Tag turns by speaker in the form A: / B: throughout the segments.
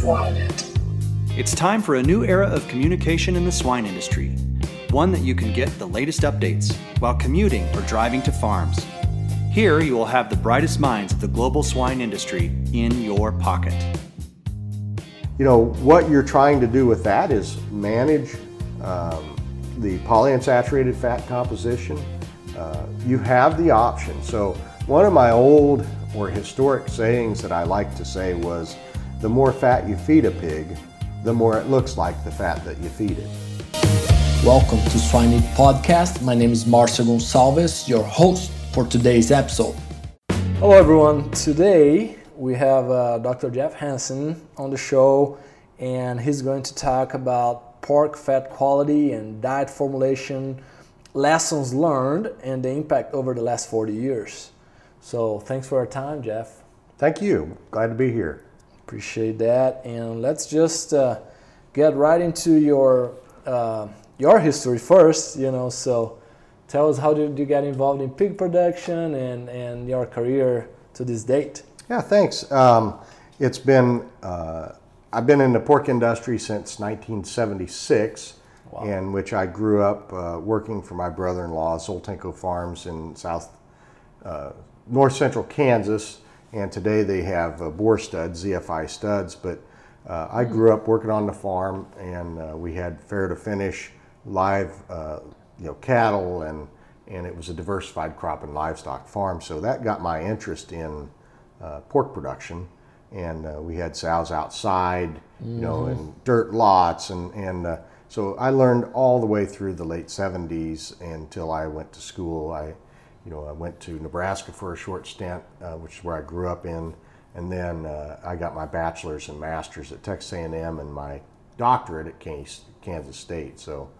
A: Swine
B: It's time for a new era of communication in the swine industry, one that you can get the latest updates while commuting or driving to farms. Here, you will have the brightest minds of the global swine industry in your pocket.
C: You know, what you're trying to do with that is manage um, the polyunsaturated fat composition. Uh, you have the option. So, one of my old or historic sayings that I like to say was the more fat you feed a pig, the more it looks like the fat that you feed it.
A: Welcome to Swine It Podcast. My name is Marcio Gonçalves, your host for today's episode.
D: Hello, everyone. Today we have uh, Dr. Jeff Hansen on the show, and he's going to talk about pork fat quality and diet formulation, lessons learned, and the impact over the last 40 years. So, thanks for your time, Jeff.
C: Thank you. Glad to be here.
D: Appreciate that. And let's just uh, get right into your uh, your history first. You know, so tell us how did you get involved in pig production and, and your career to this date?
C: Yeah, thanks. Um, it's been, uh, I've been in the pork industry since 1976, wow. in which I grew up uh, working for my brother in law, Zoltenko Farms in South, uh, North Central Kansas. And today they have uh, boar studs, ZFI studs. But uh, I grew up working on the farm, and uh, we had fair to finish live you know, cattle and, and it was a diversified crop and livestock farm. So that got my interest in uh, pork production. And uh, we had sows outside, mm-hmm. you know, in dirt lots. And, and uh, so I learned all the way through the late 70s until I went to school. I, you know, I went to Nebraska for a short stint, uh, which is where I grew up in. And then uh, I got my bachelor's and master's at Texas A&M and my doctorate at Kansas State. So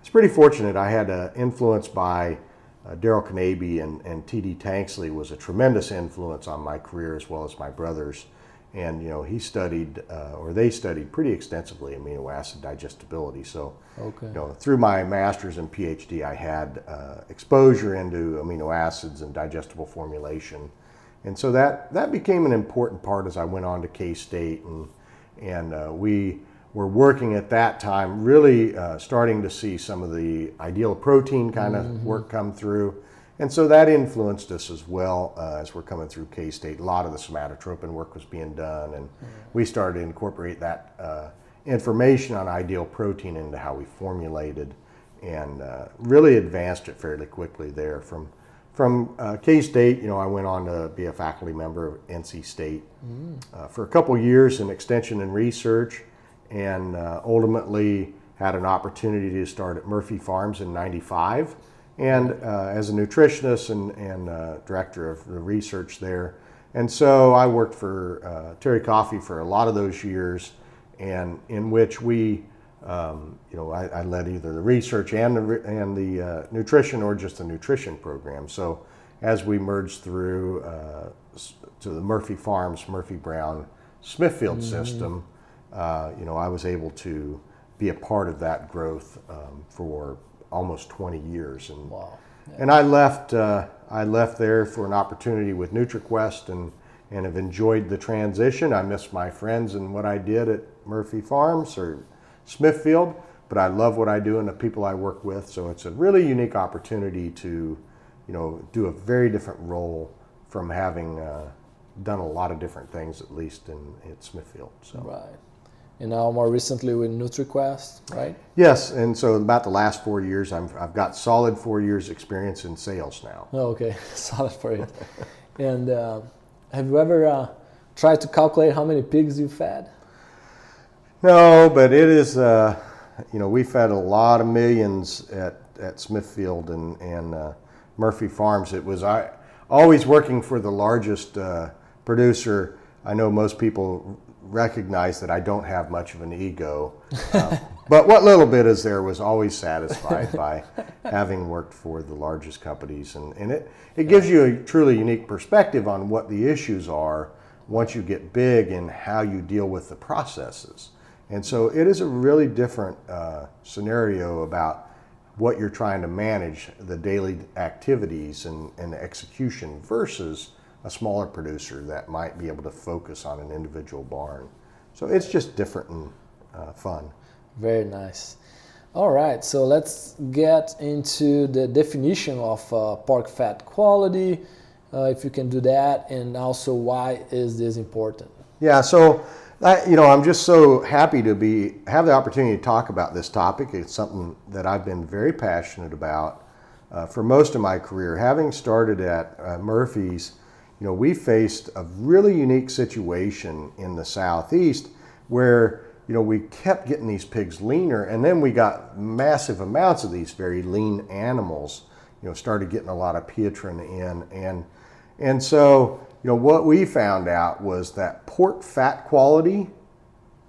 C: it's pretty fortunate. I had uh, influence by uh, Darrell Knabe and, and T.D. Tanksley was a tremendous influence on my career as well as my brother's. And you know he studied, uh, or they studied pretty extensively amino acid digestibility. So, okay. you know, through my master's and PhD, I had uh, exposure into amino acids and digestible formulation, and so that that became an important part as I went on to K State, and and uh, we were working at that time, really uh, starting to see some of the ideal protein kind of mm-hmm. work come through. And so that influenced us as well uh, as we're coming through K State. A lot of the somatotropin work was being done, and mm-hmm. we started to incorporate that uh, information on ideal protein into how we formulated and uh, really advanced it fairly quickly there. From from uh, K State, you know, I went on to be a faculty member of NC State mm. Uh, for a couple years in extension and research and uh, ultimately had an opportunity to start at Murphy Farms in 95 and uh, as a nutritionist and, and uh, director of the research there. And so I worked for uh, Terry Coffey for a lot of those years, and in which we, um, you know, I, I, led either the research and the, and the uh, nutrition or just the nutrition program. So as we merged through uh, to the Murphy Farms, Murphy Brown Smithfield mm-hmm. system, uh, you know, I was able to be a part of that growth um, for almost 20 years. And, wow. yeah. and I left, uh, I left there for an opportunity with NutriQuest and, and have enjoyed the transition. I miss my friends and what I did at Murphy Farms or Smithfield, but I love what I do and the people I work with. So it's a really unique opportunity to, you know, do a very different role from having uh, done a lot of different things, at least in at Smithfield. So.
D: Right and now more recently with NutriQuest, right?
C: Yes, and so about the last four years, i have got solid four years experience in sales now.
D: Oh, okay, solid for it. and uh, have you ever uh, tried to calculate how many pigs you fed?
C: No, but it is, uh, you know, we fed a lot of millions at, at Smithfield and, and uh, Murphy Farms. It was I, always working for the largest uh, producer. I know most people recognize that I don't have much of an ego. Um, but what little bit is there was always satisfied by having worked for the largest companies. And, and it, it gives you a truly unique perspective on what the issues are once you get big and how you deal with the processes. And so it is a really different uh, scenario about what you're trying to manage, the daily activities and, and execution versus a smaller producer that might be able to focus on an individual barn. So it's just different and uh, fun.
D: Very nice. All right, so let's get into the definition of uh, pork fat quality, uh, if you can do that, and also why is this important?
C: Yeah, so I, you know, I'm just so happy to be have the opportunity to talk about this topic. It's something that I've been very passionate about uh, for most of my career. Having started at uh, Murphy's, you know, we faced a really unique situation in the southeast where you know, we kept getting these pigs leaner, and then we got massive amounts of these very lean animals. You know, started getting a lot of Pietrain in, and and so you know what we found out was that pork fat quality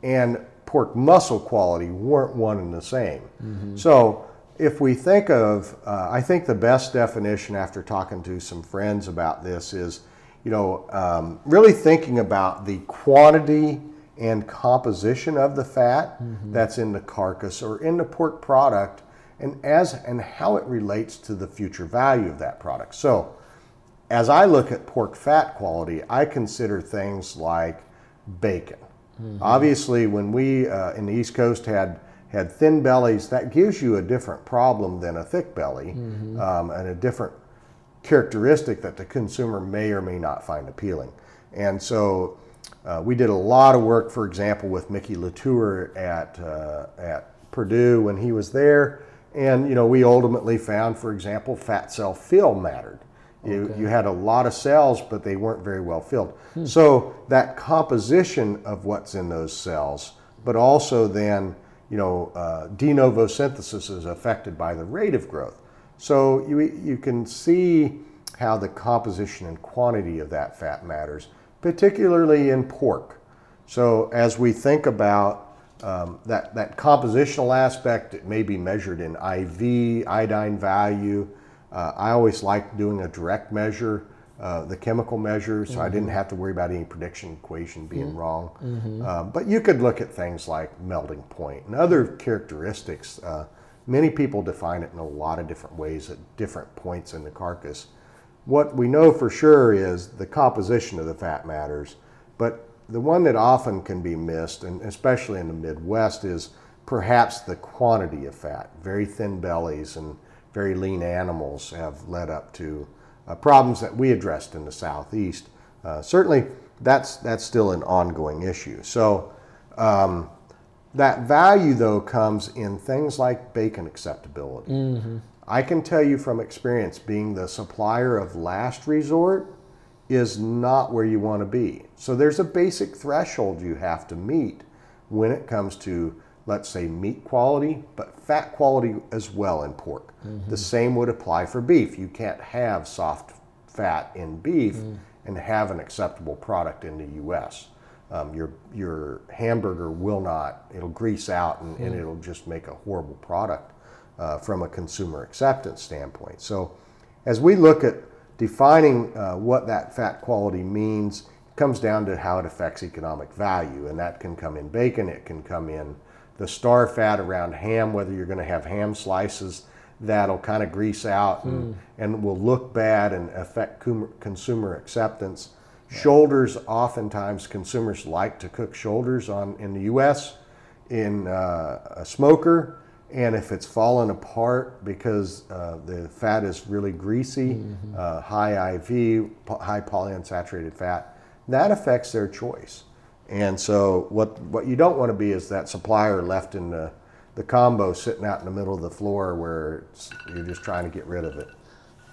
C: and pork muscle quality weren't one and the same. Mm-hmm. So if we think of, uh, I think the best definition after talking to some friends about this is, you know, um, really thinking about the quantity and composition of the fat mm-hmm. that's in the carcass or in the pork product and as and how it relates to the future value of that product. So, as I look at pork fat quality, I consider things like bacon. Mm-hmm. Obviously, when we uh, in the East Coast had had thin bellies, that gives you a different problem than a thick belly, mm-hmm. um, and a different characteristic that the consumer may or may not find appealing. And so, uh, we did a lot of work, for example, with Mickey Latour at, uh, at Purdue when he was there. And, you know, we ultimately found, for example, fat cell fill mattered. You, okay. you had a lot of cells, but they weren't very well filled. Hmm. So that composition of what's in those cells, but also then, you know, uh, de novo synthesis is affected by the rate of growth. So you, you can see how the composition and quantity of that fat matters particularly in pork. So as we think about um, that, that compositional aspect, it may be measured in IV, iodine value. Uh, I always like doing a direct measure, uh, the chemical measure, so mm-hmm. I didn't have to worry about any prediction equation being mm-hmm. wrong. Mm-hmm. Uh, but you could look at things like melting point and other characteristics. Many people define it in a lot of different ways at different points in the carcass. What we know for sure is the composition of the fat matters, but the one that often can be missed, and especially in the Midwest, is perhaps the quantity of fat. Very thin bellies and very lean animals have led up to uh, problems that we addressed in the Southeast. Uh, certainly, that's, that's still an ongoing issue. So, um, that value, though, comes in things like bacon acceptability. Mm-hmm. I can tell you from experience, being the supplier of last resort is not where you want to be. So there's a basic threshold you have to meet when it comes to, let's say, meat quality, but fat quality as well in pork. Mm-hmm. The same would apply for beef. You can't have soft fat in beef mm. and have an acceptable product in the U.S. Um, your your hamburger will not. It'll grease out and, mm. and it'll just make a horrible product uh, from a consumer acceptance standpoint. So, as we look at defining uh, what that fat quality means, it comes down to how it affects economic value, and that can come in bacon, it can come in the star fat around ham, whether you're going to have ham slices that'll kind of grease out and, mm. and will look bad and affect consumer acceptance. Shoulders, oftentimes consumers like to cook shoulders on in the U.S. in uh, a smoker and if it's fallen apart because uh, the fat is really greasy, mm-hmm. uh, high IV, high polyunsaturated fat, that affects their choice. And so, what what you don't want to be is that supplier left in the the combo sitting out in the middle of the floor where you're just trying to get rid of it.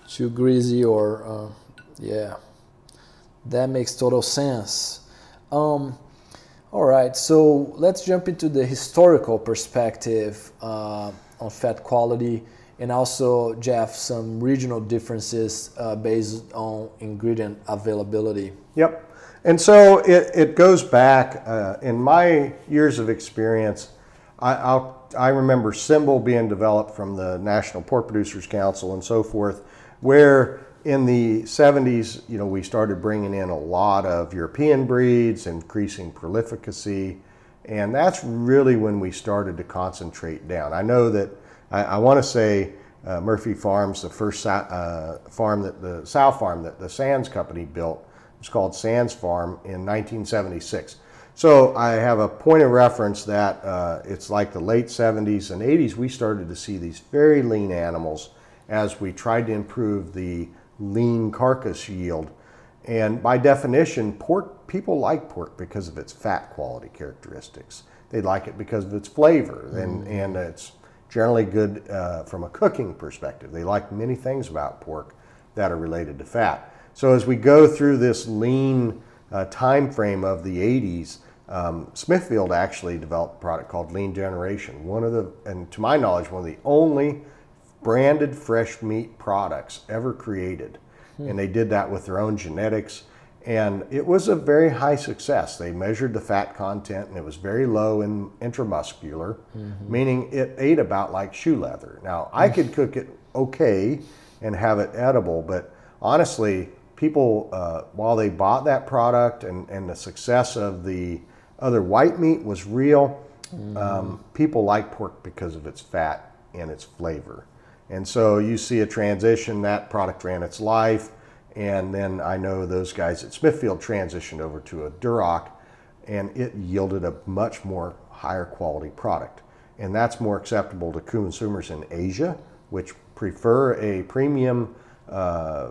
D: Too greasy, or uh, yeah, that makes total sense. Um, all right, so let's jump into the historical perspective uh, on fat quality and also, Jeff, some regional differences uh, based on ingredient availability.
C: Yep. And so it, it goes back uh, in my years of experience. I, I'll, I remember Symbol being developed from the National Pork Producers Council and so forth, where in the 70s, you know, we started bringing in a lot of European breeds, increasing prolificacy, and that's really when we started to concentrate down. I know that I, I want to say uh, Murphy Farms, the first uh, farm that the sow farm that the Sands Company built, was called Sands Farm in 1976. So I have a point of reference that uh, it's like the late 70s and 80s, we started to see these very lean animals as we tried to improve the lean carcass yield. And by definition, pork people like pork because of its fat quality characteristics. They like it because of its flavor, and, and it's generally good uh, from a cooking perspective. They like many things about pork that are related to fat. So as we go through this lean uh, time frame of the 80s, um, Smithfield actually developed a product called Lean Generation. One of the, and to my knowledge, one of the only branded fresh meat products ever created. Hmm. And they did that with their own genetics. And it was a very high success. They measured the fat content and it was very low in intramuscular, mm-hmm. meaning it ate about like shoe leather. Now, I could cook it okay and have it edible, but honestly, people, uh, while they bought that product and, and the success of the other white meat was real, mm-hmm. um, people like pork because of its fat and its flavor. And so you see a transition, that product ran its life and then I know those guys at Smithfield transitioned over to a Duroc, and it yielded a much more higher quality product. And that's more acceptable to consumers in Asia, which prefer a premium uh,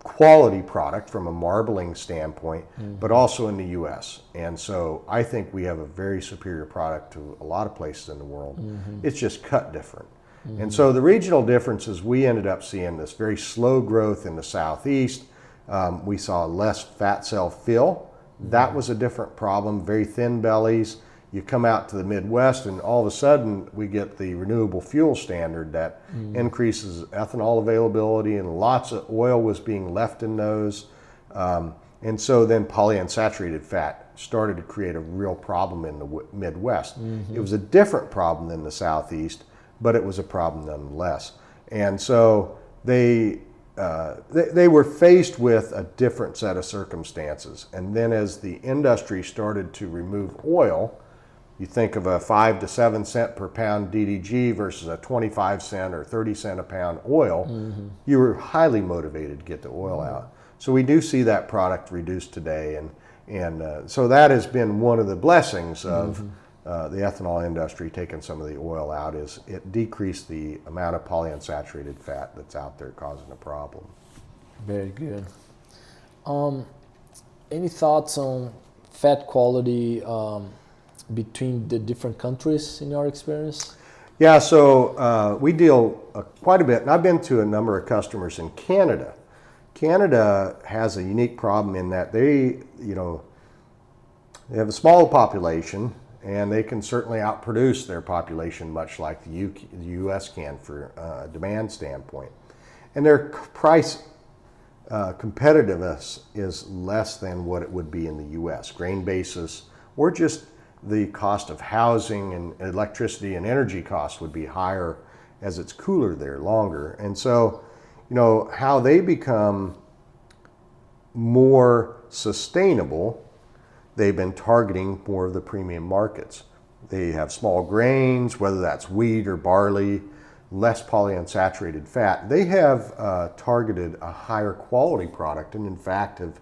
C: quality product from a marbling standpoint, mm-hmm. but also in the US. And so I think we have a very superior product to a lot of places in the world. Mm-hmm. It's just cut different. Mm-hmm. And so the regional differences, we ended up seeing this very slow growth in the southeast. Um, we saw less fat cell fill. That was a different problem, very thin bellies. You come out to the Midwest, and all of a sudden, we get the renewable fuel standard that mm. increases ethanol availability, and lots of oil was being left in those. Um, and so then polyunsaturated fat started to create a real problem in the Midwest. Mm-hmm. It was a different problem than the Southeast but it was a problem nonetheless. And so they, uh, they, they, were faced with a different set of circumstances. And then as the industry started to remove oil, you think of a five to seven cent per pound DDG versus a 25 cent or 30 cent a pound oil, mm-hmm. you were highly motivated to get the oil mm-hmm. out. So we do see that product reduced today. And, and uh, so that has been one of the blessings of. Mm-hmm uh, the ethanol industry taking some of the oil out is it decreased the amount of polyunsaturated fat that's out there causing a problem.
D: Very good. Um, any thoughts on fat quality um, between the different countries in your experience?
C: Yeah, so uh, we deal uh, quite a bit, and I've been to a number of customers in Canada. Canada has a unique problem in that they, you know, they have a small population, and they can certainly outproduce their population, much like the, U.S. can for uh, demand standpoint. And their price uh, competitiveness is less than what it would be in the U.S. Grain basis, or just the cost of housing and electricity and energy costs would be higher as it's cooler there longer. And so, you know, how they become more sustainable they've been targeting more of the premium markets. They have small grains, whether that's wheat or barley, less polyunsaturated fat. They have uh, targeted a higher quality product and, in fact, have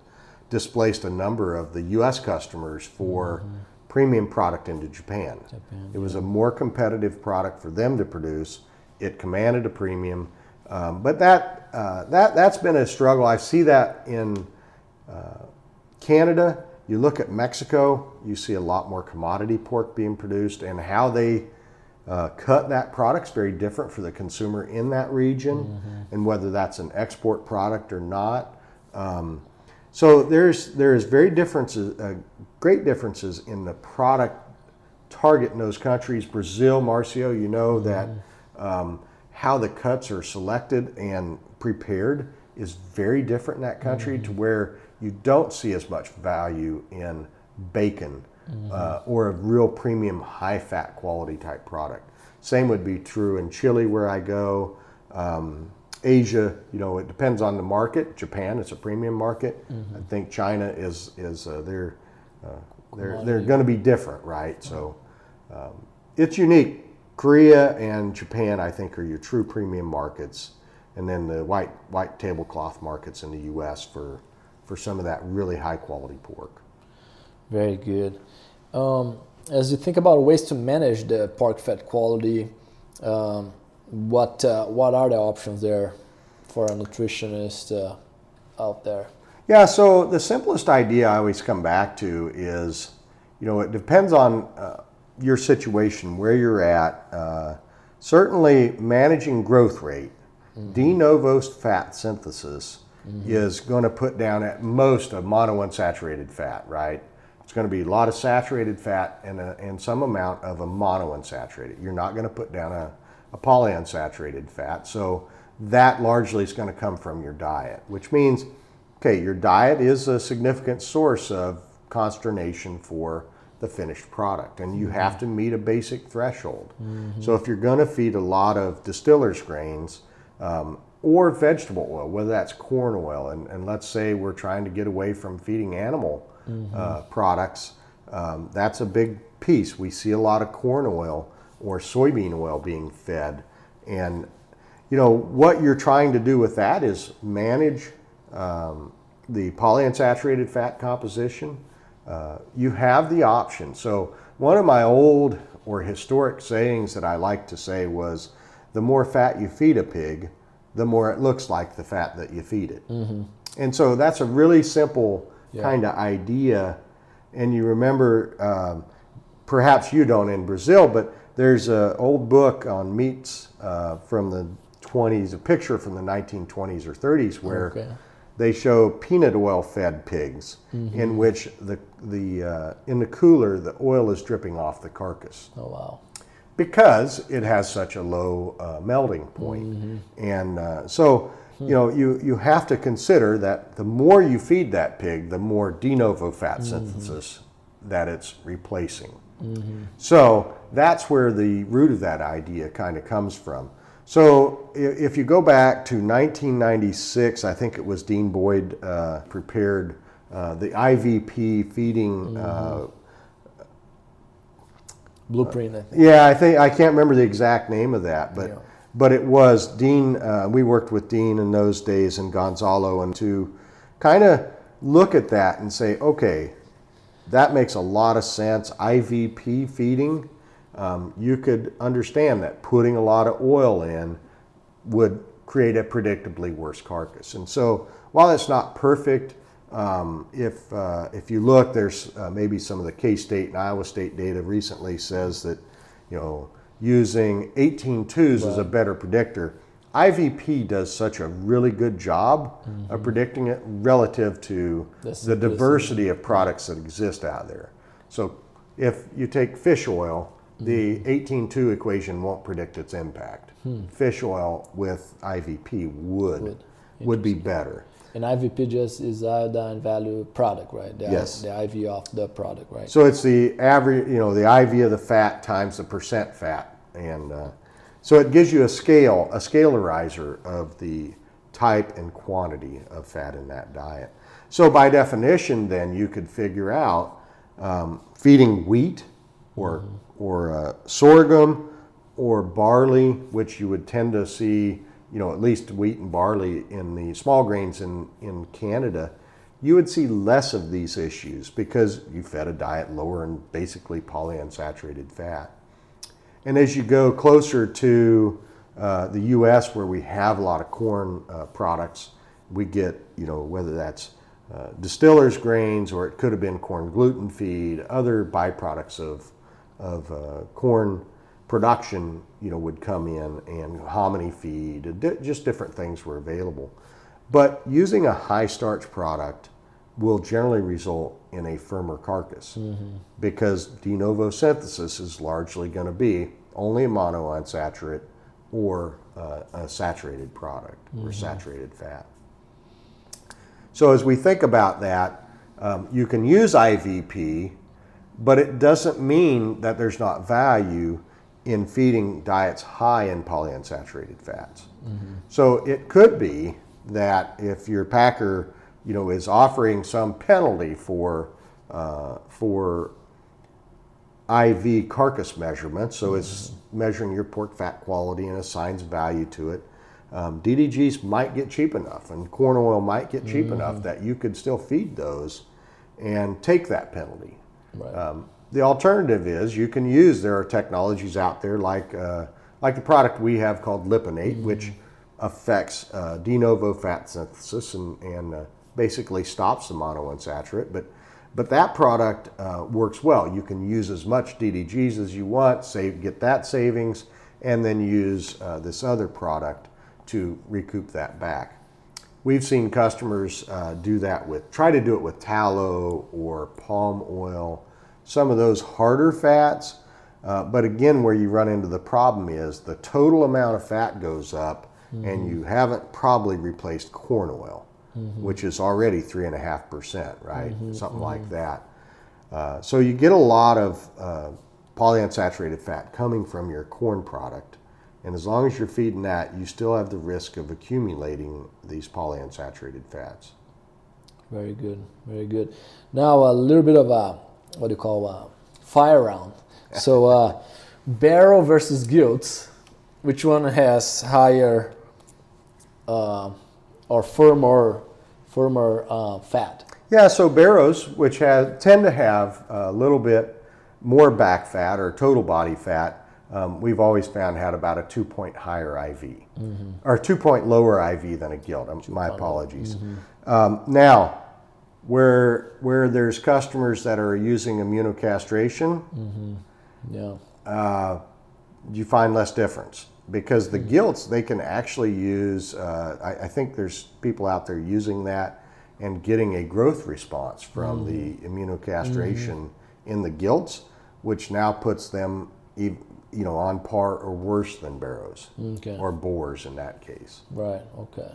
C: displaced a number of the U.S. customers for mm-hmm. premium product into Japan. Japan. It was a more competitive product for them to produce. It commanded a premium, um, but that uh, that that's been a struggle. I see that in uh, Canada you look at Mexico, you see a lot more commodity pork being produced, and how they uh, cut that product is very different for the consumer in that region, mm-hmm. and whether that's an export product or not. Um, so there's there's very differences, uh, great differences in the product target in those countries. Brazil, Marcio, you know mm-hmm. that um, how the cuts are selected and prepared is very different in that country mm-hmm. to where you don't see as much value in bacon mm-hmm. uh, or a real premium high fat quality type product. Same would be true in Chile where I go. Um, Asia, you know, it depends on the market. Japan, it's a premium market. Mm-hmm. I think China is is uh, they're uh, they're they're going to be different, right? So um, it's unique. Korea and Japan, I think, are your true premium markets, and then the white white tablecloth markets in the U.S. for for some of that really high quality pork.
D: Very good. Um, as you think about ways to manage the pork fat quality, um, what uh, what are the options there for a nutritionist uh, out there?
C: Yeah, so the simplest idea I always come back to is, you know, it depends on uh, your situation, where you're at. Uh, certainly, managing growth rate, mm-hmm. de novo fat synthesis mm-hmm. is going to put down at most a monounsaturated fat, right? It's going to be a lot of saturated fat and, a, and some amount of a monounsaturated. You're not going to put down a, a polyunsaturated fat. So that largely is going to come from your diet, which means Okay, your diet is a significant source of consternation for the finished product, and you have to meet a basic threshold. Mm-hmm. So, if you're going to feed a lot of distiller's grains um, or vegetable oil, whether that's corn oil, and, and, let's say we're trying to get away from feeding animal mm-hmm. uh, products, um, that's a big piece. We see a lot of corn oil or soybean oil being fed, and you know what you're trying to do with that is manage um, the polyunsaturated fat composition, uh, you have the option. So, one of my old or historic sayings that I like to say was the more fat you feed a pig, the more it looks like the fat that you feed it. Mm-hmm. And so, that's a really simple yeah. kind of idea. And you remember, um, perhaps you don't in Brazil, but there's an old book on meats uh, from the 20s, a picture from the 1920s or 30s where. Okay they show peanut oil fed pigs mm-hmm. in which the, the, uh, in the cooler the oil is dripping off the carcass.
D: Oh, wow.
C: Because it has such a low uh, melting point. Mm-hmm. And uh, so, you know, you, you have to consider that the more you feed that pig, the more de novo fat mm-hmm. synthesis that it's replacing. Mm-hmm. So that's where the root of that idea kind of comes from. So if you go back to 1996, I think it was Dean Boyd uh, prepared uh, the IVP feeding. Uh, mm-hmm.
D: Blueprint. I
C: yeah, I think I can't remember the exact name of that, but yeah. but it was Dean. Uh, we worked with Dean in those days and Gonzalo, and to kind of look at that and say, okay, that makes a lot of sense. IVP feeding um, you could understand that putting a lot of oil in would create a predictably worse carcass. And so, while it's not perfect, um, if uh, if you look, there's uh, maybe some of the K-State and Iowa State data recently says that you know using 18 twos right. is a better predictor. IVP does such a really good job mm-hmm. of predicting it relative to the diversity of products that exist out there. So if you take fish oil, the 18.2 equation won't predict its impact. Hmm. Fish oil with IVP would would, would be better.
D: And IVP just is iodine value product, right? The,
C: yes.
D: The IV of the product, right?
C: So it's the average, you know, the IV of the fat times the percent fat, and uh, so it gives you a scale, a scalarizer of the type and quantity of fat in that diet. So by definition, then you could figure out um, feeding wheat or mm-hmm or uh, sorghum or barley, which you would tend to see, you know, at least wheat and barley in the small grains in, in Canada, you would see less of these issues because you fed a diet lower in basically polyunsaturated fat. And as you go closer to uh, the U.S., where we have a lot of corn uh, products, we get, you know, whether that's uh, distillers grains or it could have been corn gluten feed, other byproducts of of uh, corn production, you know, would come in and hominy feed, just different things were available. But using a high starch product will generally result in a firmer carcass mm-hmm. because de novo synthesis is largely going to be only a monounsaturated or uh, a saturated product mm-hmm. or saturated fat. So as we think about that, um, you can use IVP but it doesn't mean that there's not value in feeding diets high in polyunsaturated fats. Mm-hmm. So it could be that if your packer, you know, is offering some penalty for uh, for IV carcass measurements, so mm-hmm. it's measuring your pork fat quality and assigns value to it. Um, DDGs might get cheap enough, and corn oil might get cheap mm-hmm. enough that you could still feed those and take that penalty Right. Um, the alternative is you can use there are technologies out there like uh, like the product we have called Lipinate, mm-hmm. which affects uh, de novo fat synthesis and, and uh, basically stops the monounsaturated. But but that product uh, works well. You can use as much DDGs as you want, save get that savings, and then use uh, this other product to recoup that back. We've seen customers uh, do that with, try to do it with tallow or palm oil, some of those harder fats. Uh, but again, where you run into the problem is the total amount of fat goes up mm-hmm. and you haven't probably replaced corn oil, mm-hmm. which is already 3.5%, right? Mm-hmm. Something like mm-hmm. that. Uh, so you get a lot of uh, polyunsaturated fat coming from your corn product. And as long as you're feeding that, you still have the risk of accumulating these polyunsaturated fats.
D: Very good, very good. Now a little bit of a what do you call a fire round. So uh, barrel versus gilts, which one has higher uh, or firmer firmer uh, fat?
C: Yeah, so barrows, which have, tend to have a little bit more back fat or total body fat, um, we've always found had about a two point higher IV mm-hmm. or two point lower IV than a gilt. Um, my apologies. Mm-hmm. Um, now, where where there's customers that are using immunocastration, mm-hmm. yeah, uh, you find less difference because the mm-hmm. gilts they can actually use. Uh, I, I, think there's people out there using that and getting a growth response from the mm-hmm. immunocastration mm-hmm. in the gilts, which now puts them you know, on par or worse than barrows okay. or boars in that case.
D: Right. Okay.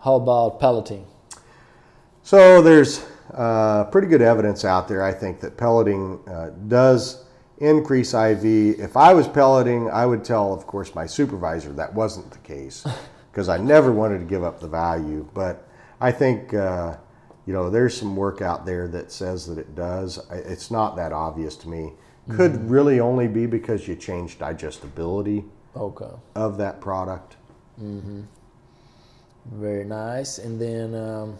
D: How about pelleting?
C: So there's uh, pretty good evidence out there, I think, that pelleting uh, does increase IV. If I was pelleting, I would tell, of course, my supervisor that wasn't the case because I never wanted to give up the value. But I think, uh, you know, there's some work out there that says that it does. It's not that obvious to me could mm-hmm. really only be because you change digestibility okay. of that product. Mm-hmm.
D: Very nice. And then, um,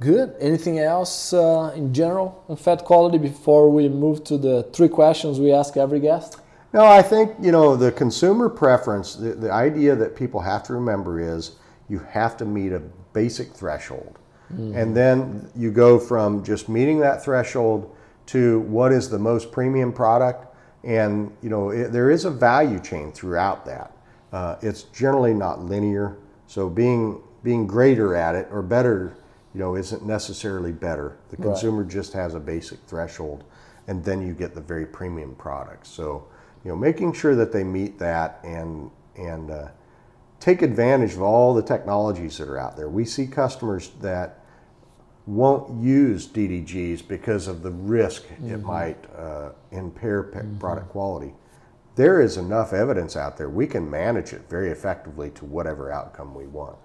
D: good. Anything else uh, in general on fat quality before we move to the three questions we ask every guest?
C: No, I think, you know, the consumer preference, the, the idea that people have to remember is you have to meet a basic threshold. Mm-hmm. And then you go from just meeting that threshold to what is the most premium product. And you know, it, there is a value chain throughout that. Uh, it's generally not linear. So being being greater at it or better, you know, isn't necessarily better. The consumer right. just has a basic threshold, and then you get the very premium products. So you know, making sure that they meet that and and uh, take advantage of all the technologies that are out there. We see customers that won't use DDGs because of the risk mm-hmm. it might uh, impair mm-hmm. product quality. There is enough evidence out there. We can manage it very effectively to whatever outcome we want.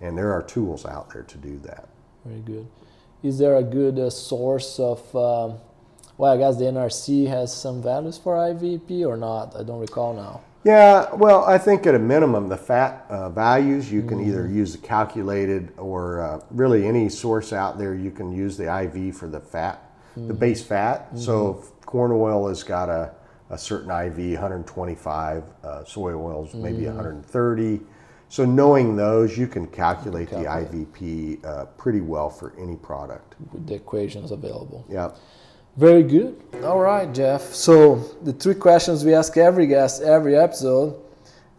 C: And there are tools out there to do that.
D: Very good. Is there a good uh, source of, um, well, I guess the NRC has some values for IVP or not? I don't recall now.
C: Yeah, well, I think at a minimum, the fat uh, values you can mm-hmm. either use the calculated or uh, really any source out there. You can use the IV for the fat, mm-hmm. the base fat. Mm-hmm. So corn oil has got a, a certain IV, 125. Uh, soy oils maybe 130. So knowing those, you can calculate, calculate. the IVP uh, pretty well for any product.
D: With the equations available.
C: Yeah.
D: Very good. All right, Jeff. So the three questions we ask every guest every episode: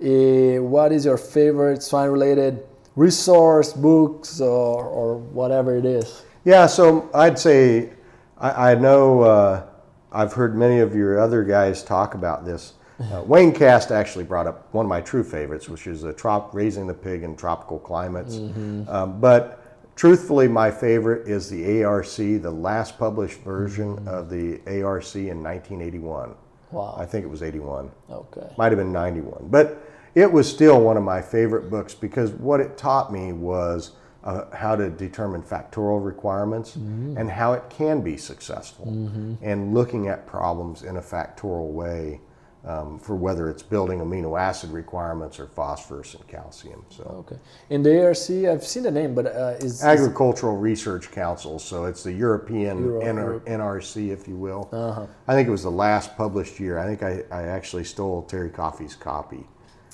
D: uh, What is your favorite swine-related resource, books, or, or whatever it is?
C: Yeah. So I'd say I, I know uh, I've heard many of your other guys talk about this. Uh, Wayne Cast actually brought up one of my true favorites, which is the trop- raising the pig in tropical climates. Mm-hmm. Um, but Truthfully, my favorite is the ARC, the last published version mm-hmm. of the ARC in 1981. Wow. I think it was 81.
D: Okay.
C: Might have been 91. But it was still one of my favorite books because what it taught me was uh, how to determine factorial requirements mm-hmm. and how it can be successful. Mm-hmm. And looking at problems in a factorial way um, for whether it's building amino acid requirements or phosphorus and calcium. So
D: Okay. In the ARC, I've seen the name, but uh, is, is
C: Agricultural Research Council, so it's the European
D: Euro-.
C: NRC, if you will.
D: Uh-huh.
C: I think it was the last published year. I think I, I actually stole Terry Coffey's copy.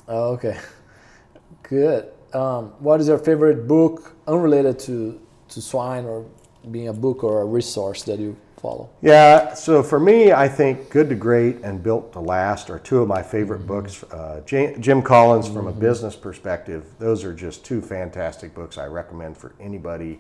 D: Oh, okay. Good. Um, what is your favorite book unrelated to, to swine or being a book or a resource that you follow?
C: Yeah, so for me, I think Good to Great and Built to Last are two of my favorite books. Uh, J- Jim Collins, from a business perspective, those are just two fantastic books I recommend for anybody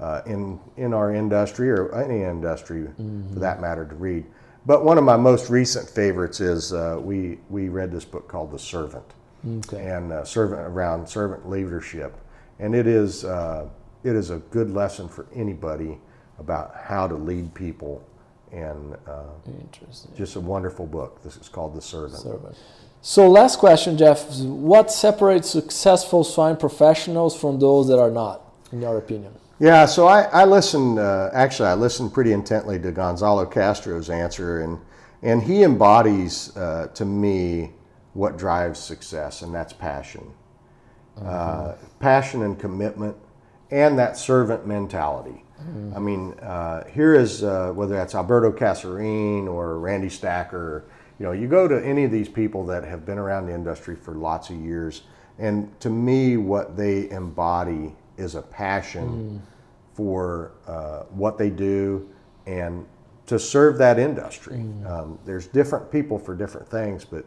C: uh, in, in our industry or any industry for that matter to read. But one of my most recent favorites is uh, we, we read this book called The Servant
D: Okay.
C: and uh, servant around servant leadership, and it is uh, it is a good lesson for anybody about how to lead people, and uh,
D: Interesting.
C: just a wonderful book. This is called The Servant.
D: Servant. So, last question, Jeff. What separates successful swine professionals from those that are not, in your opinion?
C: Yeah, so I, I listened, uh, actually, I listened pretty intently to Gonzalo Castro's answer, and, and he embodies uh, to me what drives success, and that's passion. Uh, passion and commitment, and that servant mentality. I mean, uh, here is uh, whether that's Alberto Casarin or Randy Stacker, you know, you go to any of these people that have been around the industry for lots of years, and to me, what they embody is a passion for uh, what they do and to serve that industry. Um, there's different people for different things, but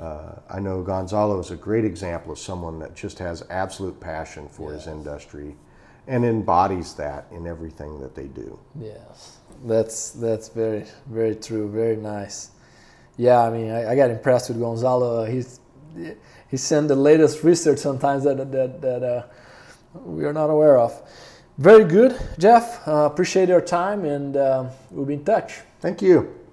C: uh, I know Gonzalo is a great example of someone that just has absolute passion for his industry and embodies that in everything that they do.
D: Yes, that's that's very very true. Very nice. Yeah, I mean, I, I got impressed with Gonzalo. He's he sent the latest research sometimes that that that uh, we are not aware of. Very good, Jeff. Uh, appreciate your time, and uh, we'll be in touch.
C: Thank you.